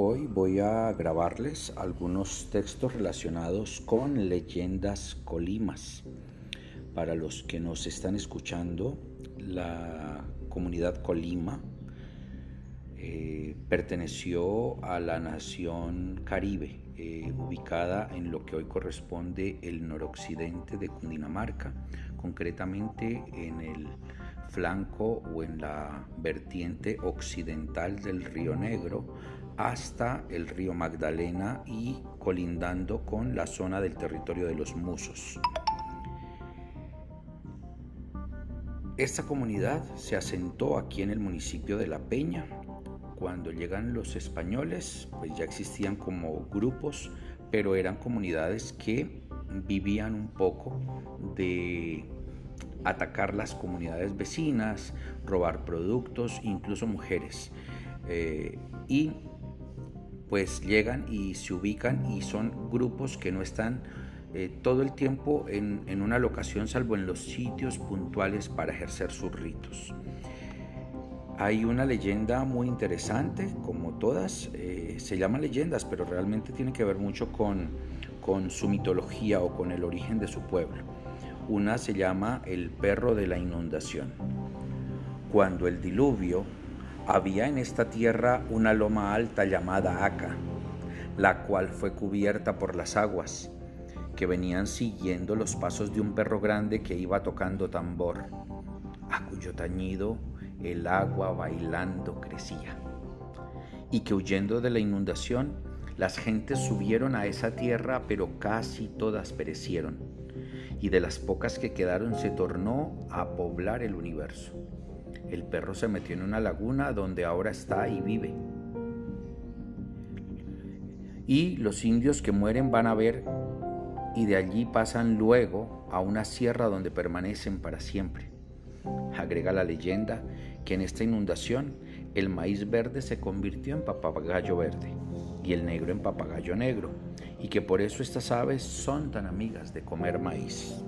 Hoy voy a grabarles algunos textos relacionados con leyendas colimas. Para los que nos están escuchando, la comunidad Colima eh, perteneció a la nación Caribe, eh, ubicada en lo que hoy corresponde el noroccidente de Cundinamarca, concretamente en el flanco o en la vertiente occidental del río Negro hasta el río Magdalena y colindando con la zona del territorio de los Musos. Esta comunidad se asentó aquí en el municipio de La Peña. Cuando llegan los españoles, pues ya existían como grupos, pero eran comunidades que vivían un poco de atacar las comunidades vecinas, robar productos, incluso mujeres. Eh, y pues llegan y se ubican y son grupos que no están eh, todo el tiempo en, una locación salvo en los sitios puntuales para ejercer sus ritos. Hay una leyenda muy interesante, como todas, eh, se llaman leyendas, pero realmente tiene que ver mucho con, con su mitología o con el origen de su pueblo. Una se llama el perro de la inundación. Cuando el diluvio, había en esta tierra una loma alta llamada Aca, la cual fue cubierta por las aguas, que venían siguiendo los pasos de un perro grande que iba tocando tambor, a cuyo tañido el agua bailando crecía, y que huyendo de la inundación, las gentes subieron a esa tierra, pero casi todas perecieron y de las pocas que quedaron se tornó a poblar el universo. El perro se metió en una laguna donde ahora está y vive. Y los indios que mueren van a ver y de allí pasan luego a una sierra donde permanecen para siempre. Agrega la leyenda que en esta inundación el maíz verde se convirtió en papagayo verde y el negro en papagayo negro y que por eso estas aves son tan amigas de comer maíz.